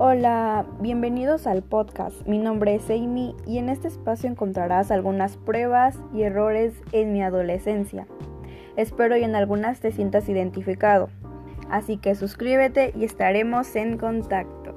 Hola, bienvenidos al podcast. Mi nombre es Amy y en este espacio encontrarás algunas pruebas y errores en mi adolescencia. Espero y en algunas te sientas identificado. Así que suscríbete y estaremos en contacto.